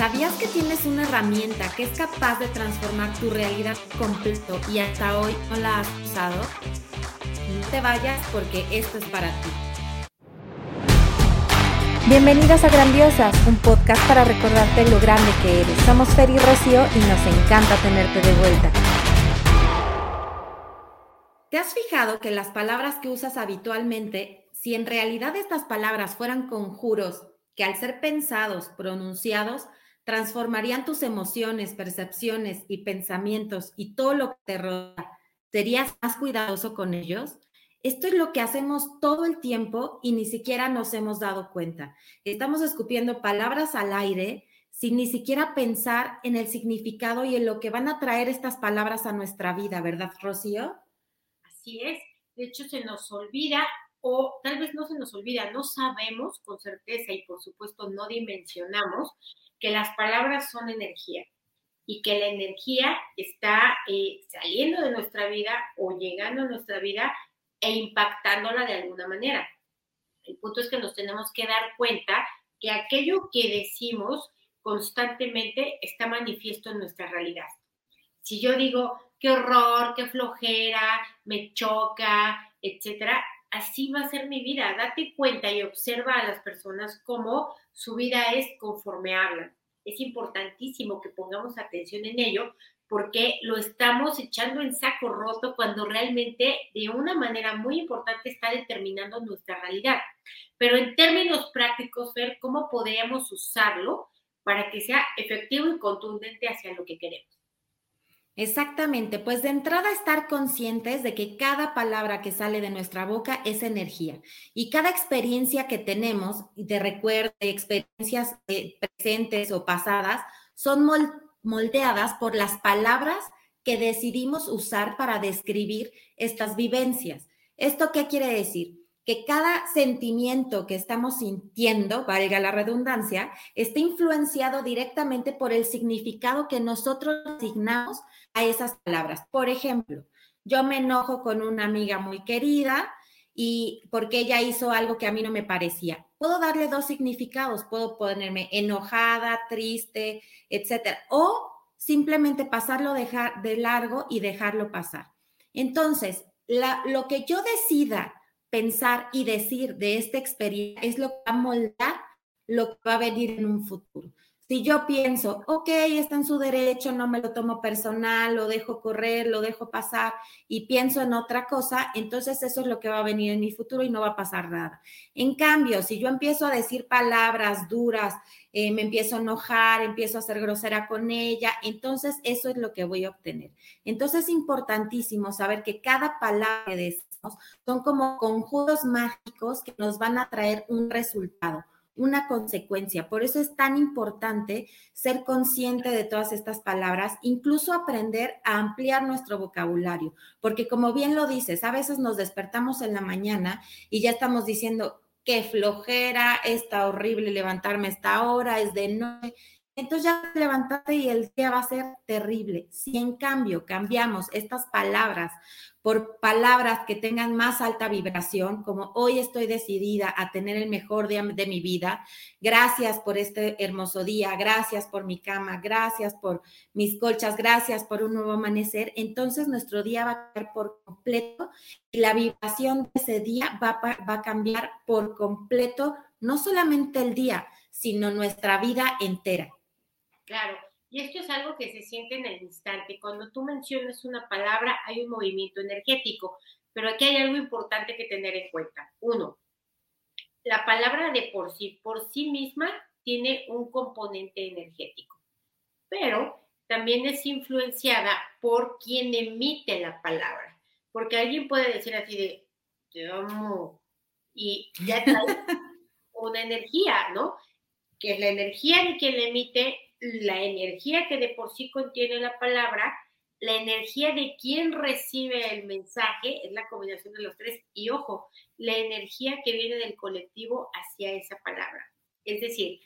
¿Sabías que tienes una herramienta que es capaz de transformar tu realidad completo y hasta hoy no la has usado? No te vayas porque esto es para ti. Bienvenidas a Grandiosas, un podcast para recordarte lo grande que eres. Somos Fer y Rocío y nos encanta tenerte de vuelta. ¿Te has fijado que las palabras que usas habitualmente, si en realidad estas palabras fueran conjuros que al ser pensados, pronunciados, transformarían tus emociones, percepciones y pensamientos y todo lo que te rodea, ¿serías más cuidadoso con ellos? Esto es lo que hacemos todo el tiempo y ni siquiera nos hemos dado cuenta. Estamos escupiendo palabras al aire sin ni siquiera pensar en el significado y en lo que van a traer estas palabras a nuestra vida, ¿verdad, Rocío? Así es. De hecho, se nos olvida o tal vez no se nos olvida, no sabemos con certeza y por supuesto no dimensionamos que las palabras son energía y que la energía está eh, saliendo de nuestra vida o llegando a nuestra vida e impactándola de alguna manera. El punto es que nos tenemos que dar cuenta que aquello que decimos constantemente está manifiesto en nuestra realidad. Si yo digo, qué horror, qué flojera, me choca, etcétera, así va a ser mi vida. Date cuenta y observa a las personas cómo su vida es conforme hablan. Es importantísimo que pongamos atención en ello porque lo estamos echando en saco roto cuando realmente de una manera muy importante está determinando nuestra realidad. Pero en términos prácticos, ver cómo podríamos usarlo para que sea efectivo y contundente hacia lo que queremos. Exactamente, pues de entrada estar conscientes de que cada palabra que sale de nuestra boca es energía y cada experiencia que tenemos de recuerdo, experiencias eh, presentes o pasadas, son moldeadas por las palabras que decidimos usar para describir estas vivencias. ¿Esto qué quiere decir? Que cada sentimiento que estamos sintiendo, valga la redundancia, está influenciado directamente por el significado que nosotros asignamos a esas palabras. Por ejemplo, yo me enojo con una amiga muy querida y porque ella hizo algo que a mí no me parecía. Puedo darle dos significados, puedo ponerme enojada, triste, etcétera, o simplemente pasarlo dejar de largo y dejarlo pasar. Entonces, lo que yo decida pensar y decir de esta experiencia es lo que va a moldar lo que va a venir en un futuro. Si yo pienso, ok, está en su derecho, no me lo tomo personal, lo dejo correr, lo dejo pasar y pienso en otra cosa, entonces eso es lo que va a venir en mi futuro y no va a pasar nada. En cambio, si yo empiezo a decir palabras duras, eh, me empiezo a enojar, empiezo a ser grosera con ella, entonces eso es lo que voy a obtener. Entonces es importantísimo saber que cada palabra que son como conjuros mágicos que nos van a traer un resultado una consecuencia. Por eso es tan importante ser consciente de todas estas palabras, incluso aprender a ampliar nuestro vocabulario, porque como bien lo dices, a veces nos despertamos en la mañana y ya estamos diciendo, qué flojera, está horrible levantarme esta hora, es de noche. Entonces ya levantate y el día va a ser terrible. Si en cambio cambiamos estas palabras por palabras que tengan más alta vibración, como hoy estoy decidida a tener el mejor día de mi vida. Gracias por este hermoso día, gracias por mi cama, gracias por mis colchas, gracias por un nuevo amanecer. Entonces nuestro día va a cambiar por completo y la vibración de ese día va a cambiar por completo, no solamente el día, sino nuestra vida entera. Claro. Y esto es algo que se siente en el instante. Cuando tú mencionas una palabra, hay un movimiento energético, pero aquí hay algo importante que tener en cuenta. Uno, la palabra de por sí, por sí misma, tiene un componente energético, pero también es influenciada por quien emite la palabra, porque alguien puede decir así de, te amo, y ya trae una energía, ¿no? Que es la energía de quien le emite la energía que de por sí contiene la palabra, la energía de quien recibe el mensaje, es la combinación de los tres, y ojo, la energía que viene del colectivo hacia esa palabra. Es decir,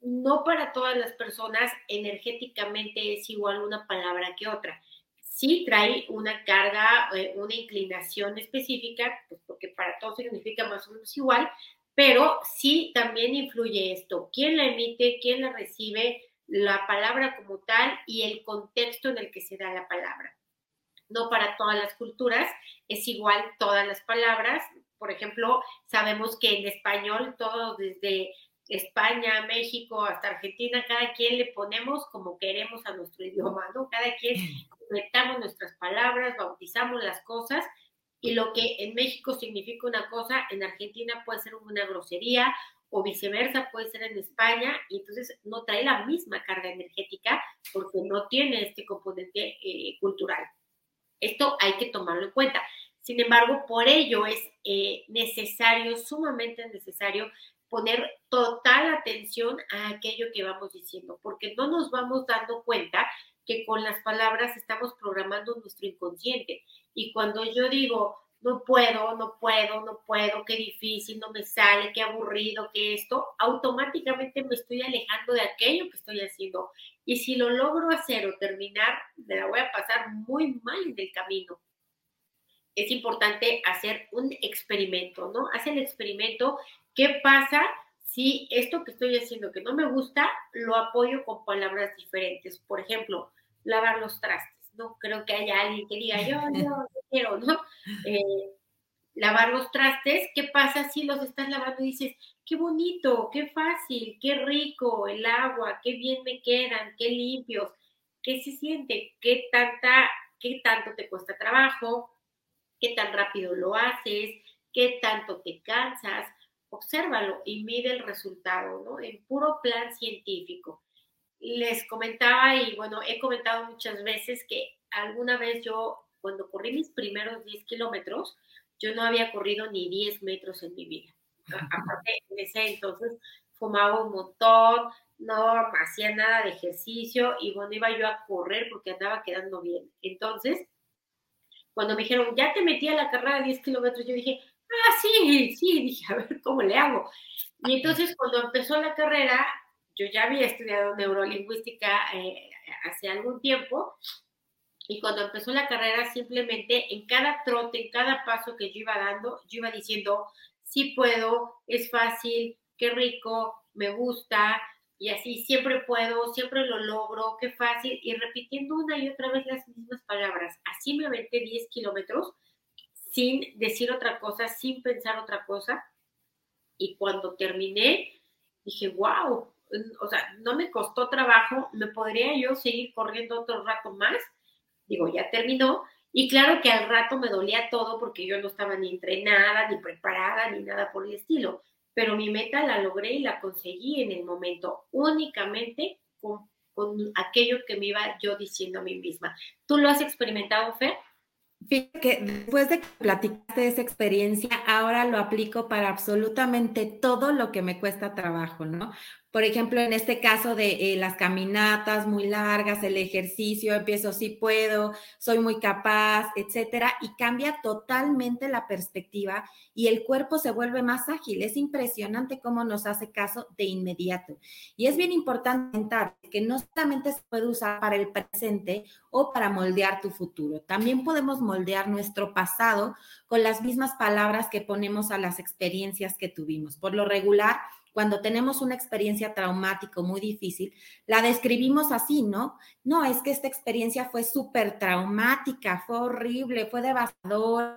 no para todas las personas energéticamente es igual una palabra que otra. Sí trae una carga, eh, una inclinación específica, pues porque para todos significa más o menos igual, pero sí también influye esto, quién la emite, quién la recibe, la palabra como tal y el contexto en el que se da la palabra. No para todas las culturas es igual todas las palabras. Por ejemplo, sabemos que en español, todo desde España, México, hasta Argentina, cada quien le ponemos como queremos a nuestro idioma, ¿no? Cada quien conectamos nuestras palabras, bautizamos las cosas y lo que en México significa una cosa, en Argentina puede ser una grosería o viceversa, puede ser en España, y entonces no trae la misma carga energética porque no tiene este componente eh, cultural. Esto hay que tomarlo en cuenta. Sin embargo, por ello es eh, necesario, sumamente necesario, poner total atención a aquello que vamos diciendo, porque no nos vamos dando cuenta que con las palabras estamos programando nuestro inconsciente. Y cuando yo digo, no puedo, no puedo, no puedo, qué difícil, no me sale, qué aburrido, qué esto, automáticamente me estoy alejando de aquello que estoy haciendo. Y si lo logro hacer o terminar, me la voy a pasar muy mal en el camino. Es importante hacer un experimento, ¿no? Haz el experimento, ¿qué pasa si esto que estoy haciendo que no me gusta, lo apoyo con palabras diferentes? Por ejemplo, lavar los trastes no creo que haya alguien que diga, yo, yo, quiero, ¿no? Eh, lavar los trastes, ¿qué pasa si los estás lavando y dices, qué bonito, qué fácil, qué rico el agua, qué bien me quedan, qué limpios, qué se siente, qué tanta, qué tanto te cuesta trabajo, qué tan rápido lo haces, qué tanto te cansas, obsérvalo y mide el resultado, ¿no? En puro plan científico les comentaba y bueno, he comentado muchas veces que alguna vez yo, cuando corrí mis primeros 10 kilómetros, yo no había corrido ni 10 metros en mi vida. Aparte, en ese entonces fumaba un montón, no hacía nada de ejercicio y bueno, iba yo a correr porque andaba quedando bien. Entonces, cuando me dijeron, ya te metí a la carrera de 10 kilómetros, yo dije, ah, sí, sí, dije, a ver cómo le hago. Y entonces, cuando empezó la carrera, yo ya había estudiado neurolingüística eh, hace algún tiempo y cuando empezó la carrera simplemente en cada trote, en cada paso que yo iba dando, yo iba diciendo, sí puedo, es fácil, qué rico, me gusta, y así siempre puedo, siempre lo logro, qué fácil, y repitiendo una y otra vez las mismas palabras. Así me aventé 10 kilómetros sin decir otra cosa, sin pensar otra cosa, y cuando terminé, dije, wow, o sea, no me costó trabajo, me podría yo seguir corriendo otro rato más, digo, ya terminó, y claro que al rato me dolía todo porque yo no estaba ni entrenada, ni preparada, ni nada por el estilo, pero mi meta la logré y la conseguí en el momento, únicamente con, con aquello que me iba yo diciendo a mí misma. ¿Tú lo has experimentado, Fer? Fíjate que después de que platicaste esa experiencia, ahora lo aplico para absolutamente todo lo que me cuesta trabajo, ¿no? Por ejemplo, en este caso de eh, las caminatas muy largas, el ejercicio, empiezo, sí puedo, soy muy capaz, etcétera, y cambia totalmente la perspectiva y el cuerpo se vuelve más ágil. Es impresionante cómo nos hace caso de inmediato. Y es bien importante comentar que no solamente se puede usar para el presente o para moldear tu futuro, también podemos moldear nuestro pasado con las mismas palabras que ponemos a las experiencias que tuvimos. Por lo regular, cuando tenemos una experiencia traumática muy difícil, la describimos así, ¿no? No, es que esta experiencia fue súper traumática, fue horrible, fue devastadora,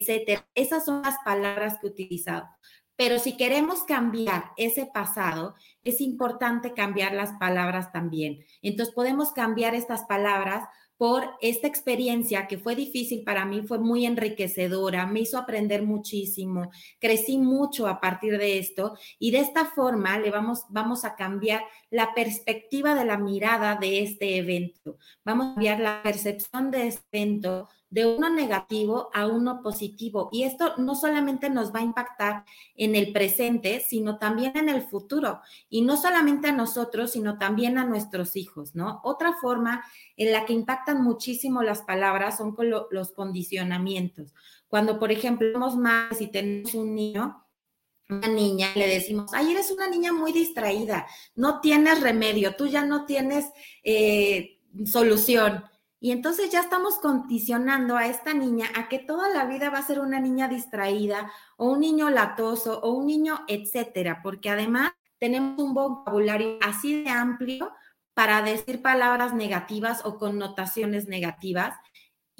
etcétera. Esas son las palabras que he utilizado. Pero si queremos cambiar ese pasado, es importante cambiar las palabras también. Entonces podemos cambiar estas palabras por esta experiencia que fue difícil para mí, fue muy enriquecedora, me hizo aprender muchísimo, crecí mucho a partir de esto y de esta forma le vamos, vamos a cambiar la perspectiva de la mirada de este evento, vamos a cambiar la percepción de este evento de uno negativo a uno positivo. Y esto no solamente nos va a impactar en el presente, sino también en el futuro. Y no solamente a nosotros, sino también a nuestros hijos, ¿no? Otra forma en la que impactan muchísimo las palabras son con los condicionamientos. Cuando, por ejemplo, somos más y tenemos un niño, una niña, le decimos, ay, eres una niña muy distraída, no tienes remedio, tú ya no tienes eh, solución. Y entonces ya estamos condicionando a esta niña a que toda la vida va a ser una niña distraída o un niño latoso o un niño, etcétera, porque además tenemos un vocabulario así de amplio para decir palabras negativas o connotaciones negativas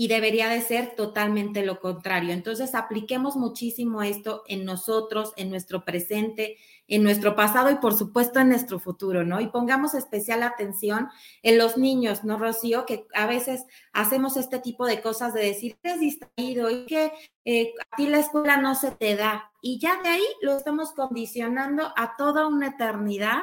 y debería de ser totalmente lo contrario. Entonces, apliquemos muchísimo esto en nosotros, en nuestro presente, en nuestro pasado y por supuesto en nuestro futuro, ¿no? Y pongamos especial atención en los niños, ¿no, Rocío? Que a veces hacemos este tipo de cosas de decir, eres distraído y que eh, a ti la escuela no se te da. Y ya de ahí lo estamos condicionando a toda una eternidad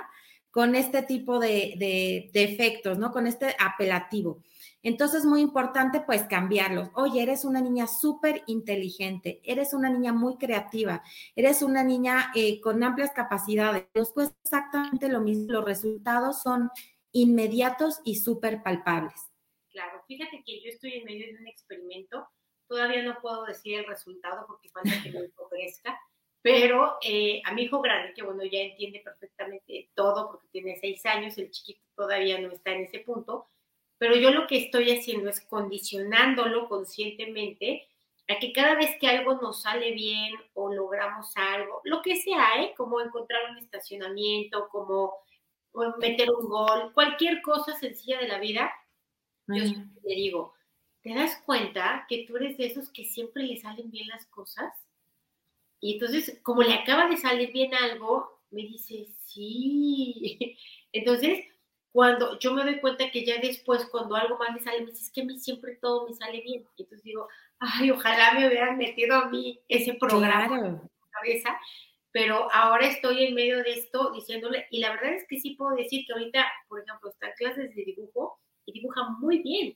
con este tipo de, de, efectos, ¿no? Con este apelativo. Entonces, muy importante, pues cambiarlos. Oye, eres una niña súper inteligente, eres una niña muy creativa, eres una niña eh, con amplias capacidades. Nos exactamente lo mismo. Los resultados son inmediatos y súper palpables. Claro, fíjate que yo estoy en medio de un experimento. Todavía no puedo decir el resultado porque falta que mi hijo crezca, pero eh, a mi hijo grande, que bueno, ya entiende perfectamente todo porque tiene seis años, el chiquito todavía no está en ese punto, pero yo lo que estoy haciendo es condicionándolo conscientemente a que cada vez que algo nos sale bien o logramos algo, lo que sea, ¿eh? como encontrar un estacionamiento, como meter un gol, cualquier cosa sencilla de la vida, yo le digo, ¿te das cuenta que tú eres de esos que siempre le salen bien las cosas? Y entonces, como le acaba de salir bien algo, me dice, sí. Entonces, cuando yo me doy cuenta que ya después, cuando algo más me sale, me dice, es que a mí siempre todo me sale bien. Y entonces digo, ay, ojalá me hubieran metido a mí ese programa en la cabeza, pero ahora estoy en medio de esto diciéndole, y la verdad es que sí puedo decir que ahorita, por ejemplo, está en clases de dibujo y dibuja muy bien.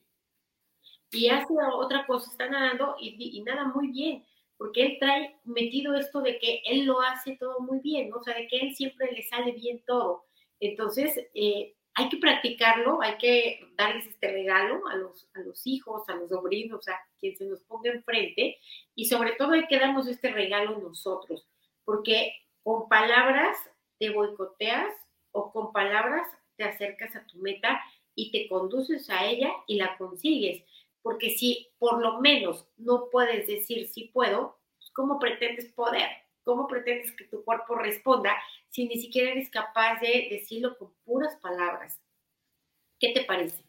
Y hace otra cosa, está nadando y, y nada muy bien, porque él trae metido esto de que él lo hace todo muy bien, o sea, de que él siempre le sale bien todo. Entonces, eh, hay que practicarlo, hay que darles este regalo a los, a los hijos, a los sobrinos, a quien se nos ponga enfrente, y sobre todo hay que darnos este regalo nosotros, porque con palabras te boicoteas o con palabras te acercas a tu meta y te conduces a ella y la consigues. Porque si por lo menos no puedes decir si puedo, pues, ¿cómo pretendes poder? ¿Cómo pretendes que tu cuerpo responda si ni siquiera eres capaz de decirlo con puras palabras? ¿Qué te parece?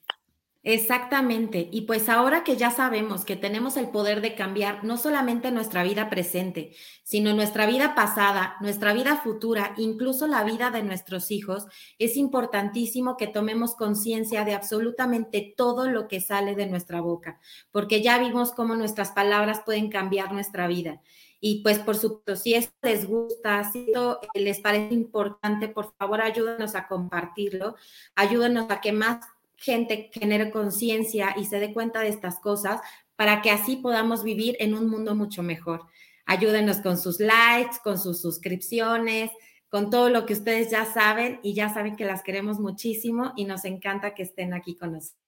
Exactamente. Y pues ahora que ya sabemos que tenemos el poder de cambiar no solamente nuestra vida presente, sino nuestra vida pasada, nuestra vida futura, incluso la vida de nuestros hijos, es importantísimo que tomemos conciencia de absolutamente todo lo que sale de nuestra boca, porque ya vimos cómo nuestras palabras pueden cambiar nuestra vida. Y pues por supuesto, si esto les gusta, si esto les parece importante, por favor ayúdenos a compartirlo, ayúdenos a que más gente genere conciencia y se dé cuenta de estas cosas para que así podamos vivir en un mundo mucho mejor. Ayúdenos con sus likes, con sus suscripciones, con todo lo que ustedes ya saben y ya saben que las queremos muchísimo y nos encanta que estén aquí con nosotros.